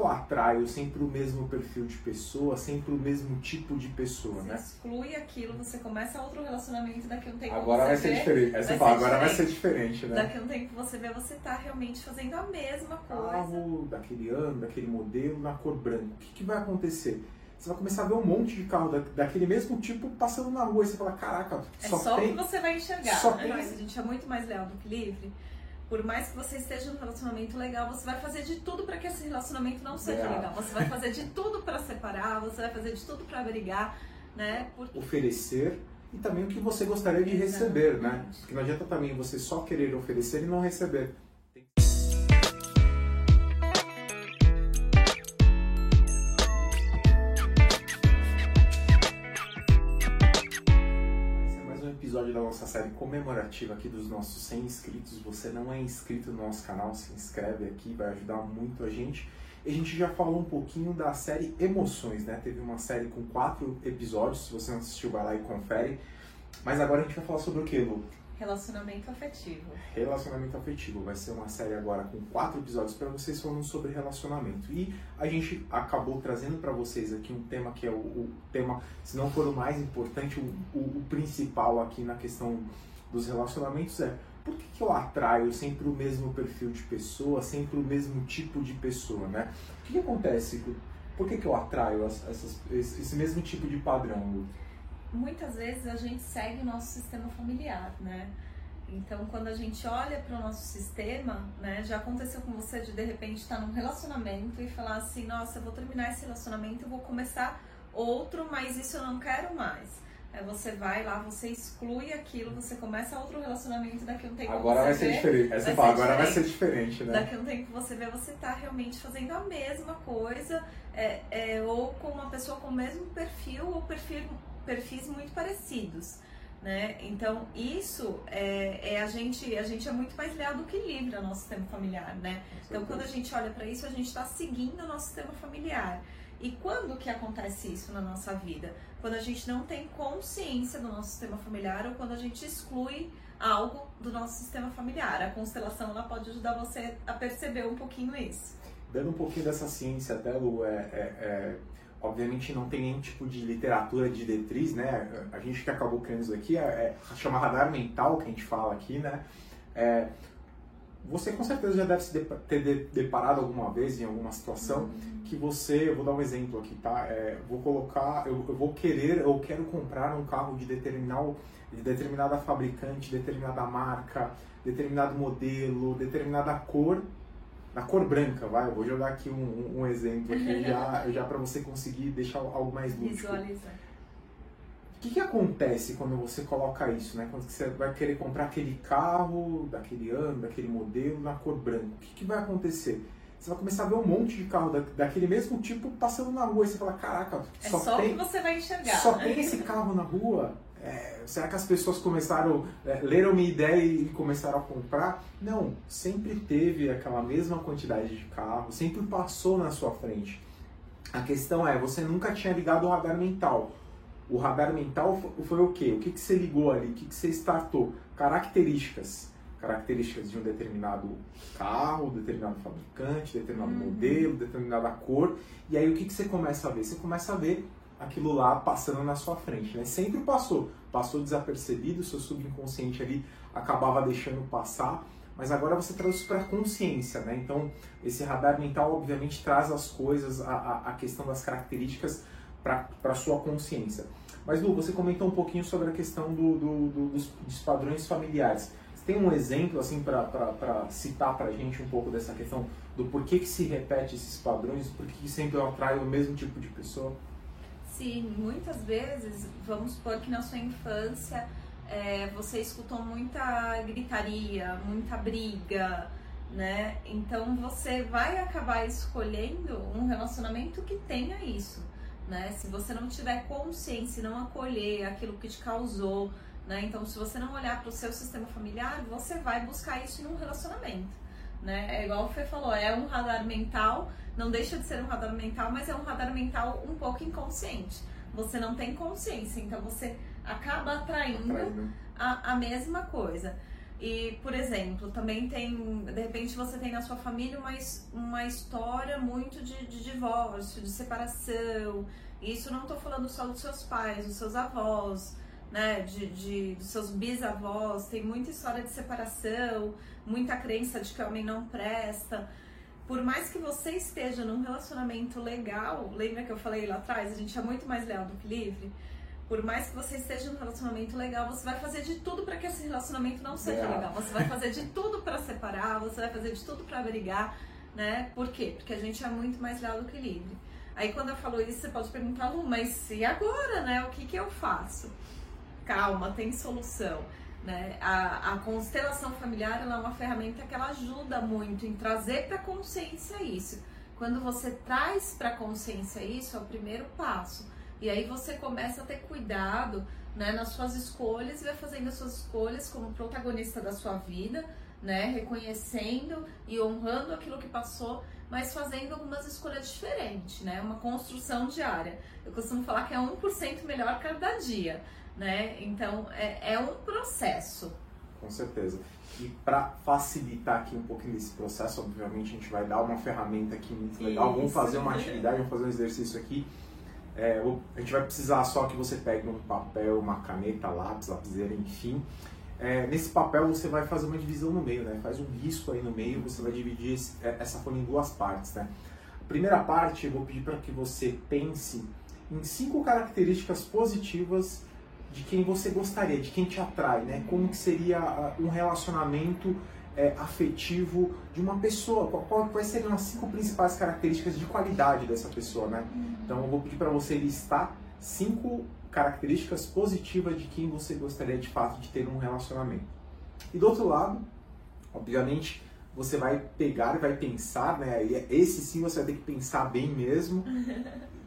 que eu atraio sempre o mesmo perfil de pessoa, sempre o mesmo tipo de pessoa, você né? exclui aquilo, você começa outro relacionamento, daqui a um tempo Agora vai ser vê, diferente. Aí você vai fala, agora vai ser diferente, né? Daqui a um tempo você vê, você tá realmente fazendo a mesma coisa. Carro daquele ano, daquele modelo, na cor branca. O que, que vai acontecer? Você vai começar a ver um monte de carro da- daquele mesmo tipo passando na rua e você fala, caraca, É só, só, o tem. que você vai enxergar. só né? tem- Mas a gente é muito mais leal do que livre. Por mais que você esteja num relacionamento legal, você vai fazer de tudo para que esse relacionamento não seja É. legal. Você vai fazer de tudo para separar, você vai fazer de tudo para brigar, né? Por- oferecer e também o que você gostaria de receber, né? Exatamente. Porque não adianta também você só querer oferecer e não receber. Episódio da nossa série comemorativa aqui dos nossos 100 inscritos. Você não é inscrito no nosso canal, se inscreve aqui, vai ajudar muito a gente. E a gente já falou um pouquinho da série Emoções, né? Teve uma série com quatro episódios, se você não assistiu, vai lá e confere. Mas agora a gente vai falar sobre o que, Lu? Relacionamento afetivo. Relacionamento afetivo. Vai ser uma série agora com quatro episódios para vocês falando sobre relacionamento. E a gente acabou trazendo para vocês aqui um tema que é o, o tema, se não for o mais importante, o, o, o principal aqui na questão dos relacionamentos é por que, que eu atraio sempre o mesmo perfil de pessoa, sempre o mesmo tipo de pessoa, né? O que, que acontece? Por que, que eu atraio as- essas, esse, esse mesmo tipo de padrão? Muitas vezes a gente segue o nosso sistema familiar, né? Então, quando a gente olha para o nosso sistema, né, já aconteceu com você de de repente estar num relacionamento e falar assim: nossa, eu vou terminar esse relacionamento, eu vou começar outro, mas isso eu não quero mais. Aí você vai lá, você exclui aquilo, você começa outro relacionamento, daqui a um tempo Agora você vai ser vê, diferente. Aí você fala, agora vai ser diferente. diferente, né? Daqui a um tempo você vê, você tá realmente fazendo a mesma coisa, é, é, ou com uma pessoa com o mesmo perfil, ou perfil, perfis muito parecidos. Né? Então, isso é, é a gente, a gente é muito mais leal do que livre ao nosso sistema familiar, né? Então, quando a gente olha para isso, a gente está seguindo o nosso sistema familiar. E quando que acontece isso na nossa vida? Quando a gente não tem consciência do nosso sistema familiar ou quando a gente exclui algo do nosso sistema familiar. A constelação ela pode ajudar você a perceber um pouquinho isso. Dando um pouquinho dessa ciência até, Lu, é, é- é- obviamente não tem nenhum tipo de literatura de diretriz, né? A gente que acabou criando isso aqui é, é chama radar mental que a gente fala aqui, né? É, você com certeza já deve se ter de- deparado alguma vez em alguma situação que você, eu vou dar um exemplo aqui, tá? É, vou colocar, eu, eu vou querer, eu quero comprar um carro de determinado, de determinada fabricante, determinada marca, determinado modelo, determinada cor, na cor branca, vai. Eu vou jogar aqui um, um- exemplo aqui já, já para você conseguir deixar algo mais lúdico. Visualizar. O que, que acontece quando você coloca isso, né? Quando você vai querer comprar aquele carro daquele ano, daquele modelo, na cor branca, o que, que vai acontecer? Você vai começar a ver um monte de carro da- daquele mesmo tipo passando na rua e você fala, caraca, É só, só, o tem, que você vai enxergar. só né? tem esse carro na rua? É, será que as pessoas começaram, é, leram minha ideia e começaram a comprar? Não, sempre teve aquela mesma quantidade de carro, sempre passou na sua frente. A questão é, você nunca tinha ligado o radar mental. O radar mental fo- foi o quê? O que, que você ligou ali? O que, que você startou? Características. Características de um determinado carro, determinado fabricante, determinado Uhum. modelo, determinada cor. E aí o que, que você começa a ver? Você começa a ver aquilo lá passando na sua frente, né? Sempre passou. Passou desapercebido, seu subconsciente ali acabava deixando passar. Mas agora você traz isso para a consciência, né? Então, esse radar mental, obviamente, traz as coisas, a, a, questão das características para a sua consciência. Mas, Lu, você comentou um pouquinho sobre a questão do, do- do- dos, dos padrões familiares. Você tem um exemplo, assim, para citar para a gente um pouco dessa questão do porquê que se repete esses padrões, por que sempre atrai o mesmo tipo de pessoa? Sim, muitas vezes, vamos supor que na sua infância é, você escutou muita gritaria, muita briga, né? Então você vai acabar escolhendo um relacionamento que tenha isso, né? Se você não tiver consciência não acolher aquilo que te causou, né? Então se você não olhar para o seu sistema familiar, você vai buscar isso num relacionamento, né? É igual o Fê falou, é um radar mental, não deixa de ser um radar mental, mas é um radar mental um pouco inconsciente. Você não tem consciência, então você acaba atraindo Atraindo. a, a mesma coisa. E, por exemplo, também tem, de repente você tem na sua família uma, uma história muito de, de divórcio, de separação. E isso não estou falando só dos seus pais, dos seus avós, né, de, de, dos seus bisavós. Tem muita história de separação, muita crença de que o homem não presta. Por mais que você esteja num relacionamento legal, lembra que eu falei lá atrás, a gente é muito mais leal do que livre? por mais que você esteja num relacionamento legal, você vai fazer de tudo para que esse relacionamento não seja é. legal. Você vai fazer de tudo para separar, você vai fazer de tudo para brigar, né? Por quê? Porque a gente é muito mais leal do que livre. Aí quando eu falo isso, você pode perguntar, Lu, mas e agora, né? O que que eu faço? Calma, tem solução. Né? A, a constelação familiar é uma ferramenta que ela ajuda muito em trazer para consciência isso. Quando você traz para consciência isso, é o primeiro passo e aí você começa a ter cuidado né, nas suas escolhas e vai fazendo as suas escolhas como protagonista da sua vida, né, reconhecendo e honrando aquilo que passou, mas fazendo algumas escolhas diferentes, né, uma construção diária. Eu costumo falar que é 1% melhor cada dia, né, então é, é um processo. Com certeza. E para facilitar aqui um pouquinho desse processo, obviamente a gente vai dar uma ferramenta aqui muito legal. Vamos fazer uma atividade, vamos fazer um exercício aqui é, a gente vai precisar só que você pegue um papel, uma caneta, lápis, lapiseira, enfim. É, nesse papel você vai fazer uma divisão no meio, né? Faz um risco aí no meio, você vai dividir esse, é, essa folha em duas partes, né? A primeira parte eu vou pedir para que você pense em cinco características positivas de quem você gostaria, de quem te atrai, né? Como que seria ah, um relacionamento é, afetivo de uma pessoa? Quais seriam as cinco principais características de qualidade dessa pessoa, né? Então eu vou pedir para você listar cinco características positivas de quem você gostaria de fato de ter um relacionamento. E do outro lado, obviamente, você vai pegar e vai pensar, né? Esse sim você vai ter que pensar bem mesmo.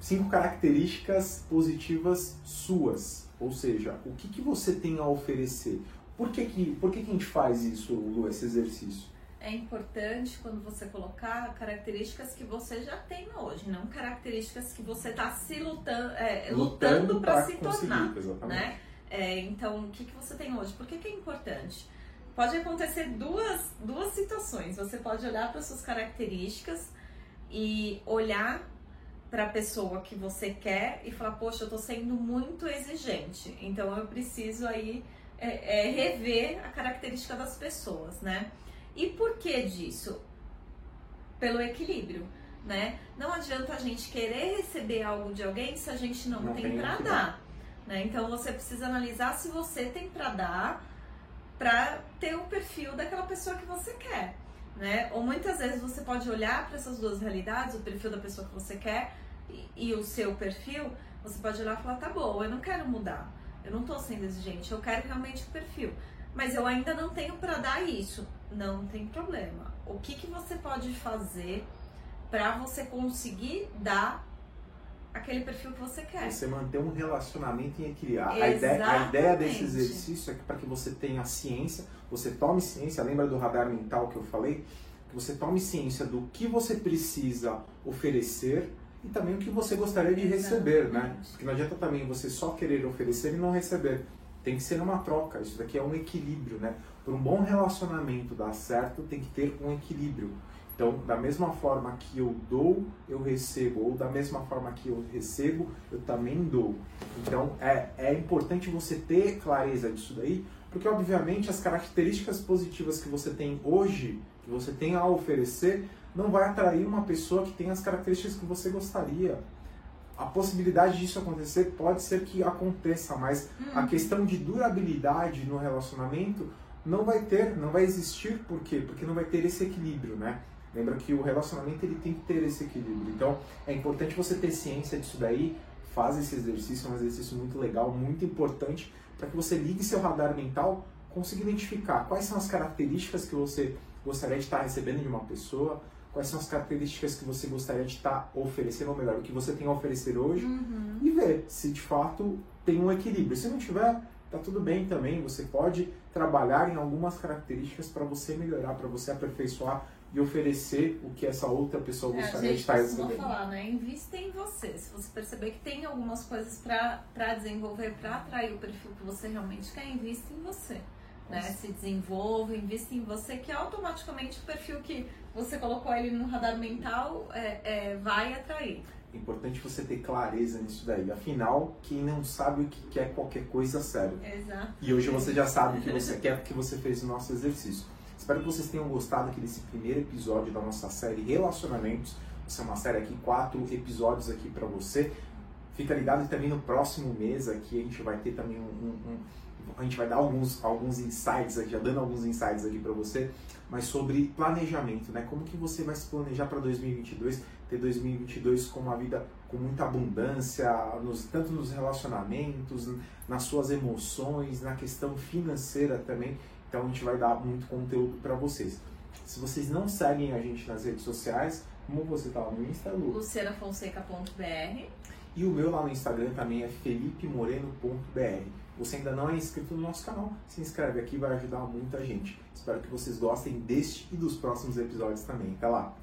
cinco características positivas suas, ou seja, o que, que você tem a oferecer, por que, que, por que, que a gente faz isso, Lu, esse exercício? É importante quando você colocar características que você já tem hoje, não características que você está se lutando, é, lutando, lutando para se tornar. Né? É, então, o que, que você tem hoje? Por que, que é importante? Pode acontecer duas, duas situações. Você pode olhar para suas características e olhar para a pessoa que você quer e falar, poxa, eu estou sendo muito exigente, então eu preciso aí é, é rever a característica das pessoas, né? E por que disso? Pelo equilíbrio, né? Não adianta a gente querer receber algo de alguém se a gente não, não tem, tem para dar. Né? Então você precisa analisar se você tem para dar para ter o perfil daquela pessoa que você quer. Né? Ou muitas vezes você pode olhar para essas duas realidades, o perfil da pessoa que você quer e, e, o seu perfil, você pode olhar e falar, tá bom, eu não quero mudar. Eu não estou sendo exigente, eu quero realmente o perfil. Mas eu ainda não tenho para dar isso. Não tem problema. O que, que você pode fazer para você conseguir dar aquele perfil que você quer? Você manter um relacionamento em equilíbrio. A ideia, a ideia desse exercício é que para que você tenha ciência, você tome ciência, lembra do radar mental que eu falei? Que você tome ciência do que você precisa oferecer e também o que você gostaria de receber, né? Porque não adianta também você só querer oferecer e não receber. Tem que ser uma troca. Isso daqui é um equilíbrio, né? Para um bom relacionamento dar certo, tem que ter um equilíbrio. Então, da mesma forma que eu dou, eu recebo, ou da mesma forma que eu recebo, eu também dou. Então, é, é importante você ter clareza disso daí, porque obviamente as características positivas que você tem hoje, que você tem a oferecer, não vai atrair uma pessoa que tem as características que você gostaria. A possibilidade disso acontecer pode ser que aconteça, mas a uhum. questão de durabilidade no relacionamento não vai ter, não vai existir, por quê? Porque não vai ter esse equilíbrio, né? Lembra que o relacionamento ele tem que ter esse equilíbrio. Então, é importante você ter ciência disso daí, faz esse exercício, é um exercício muito legal, muito importante, para que você ligue seu radar mental, consiga identificar quais são as características que você gostaria de estar recebendo de uma pessoa, quais são as características que você gostaria de estar oferecendo, ou melhor, o que você tem a oferecer hoje, uhum. e ver se de fato tem um equilíbrio. Se não tiver, tá tudo bem também. Você pode trabalhar em algumas características para você melhorar, para você aperfeiçoar e oferecer o que essa outra pessoa é, gostaria de estar recebendo. falar, né? Invista em você. Se você perceber que tem algumas coisas para desenvolver, para atrair o perfil que você realmente quer, invista em você. né? Se desenvolva, invista em você, que automaticamente o perfil que você colocou ele no radar mental é, é, vai atrair. É importante você ter clareza nisso daí. Afinal, quem não sabe o que quer, qualquer coisa serve. Exato. E hoje você já sabe o que você quer porque você fez o nosso exercício. Espero que vocês tenham gostado aqui desse primeiro episódio da nossa série Relacionamentos. Essa é uma série aqui, quatro episódios aqui para você. Fica ligado e também no próximo mês aqui a gente vai ter também um, um, um a gente vai dar alguns, alguns insights aqui, já dando alguns insights aqui para você, mas sobre planejamento, né? Como que você vai se planejar para 2022, ter 2022 com uma vida com muita abundância, nos, tanto nos relacionamentos, nas suas emoções, na questão financeira também. Então a gente vai dar muito conteúdo para vocês. Se vocês não seguem a gente nas redes sociais, como você tá lá no Insta, Lu? lucianafonseca.br E o meu lá no Instagram também é felipemoreno.br. Você ainda não é inscrito no nosso canal, se inscreve aqui, vai ajudar muita gente. Espero que vocês gostem deste e dos próximos episódios também. Até lá!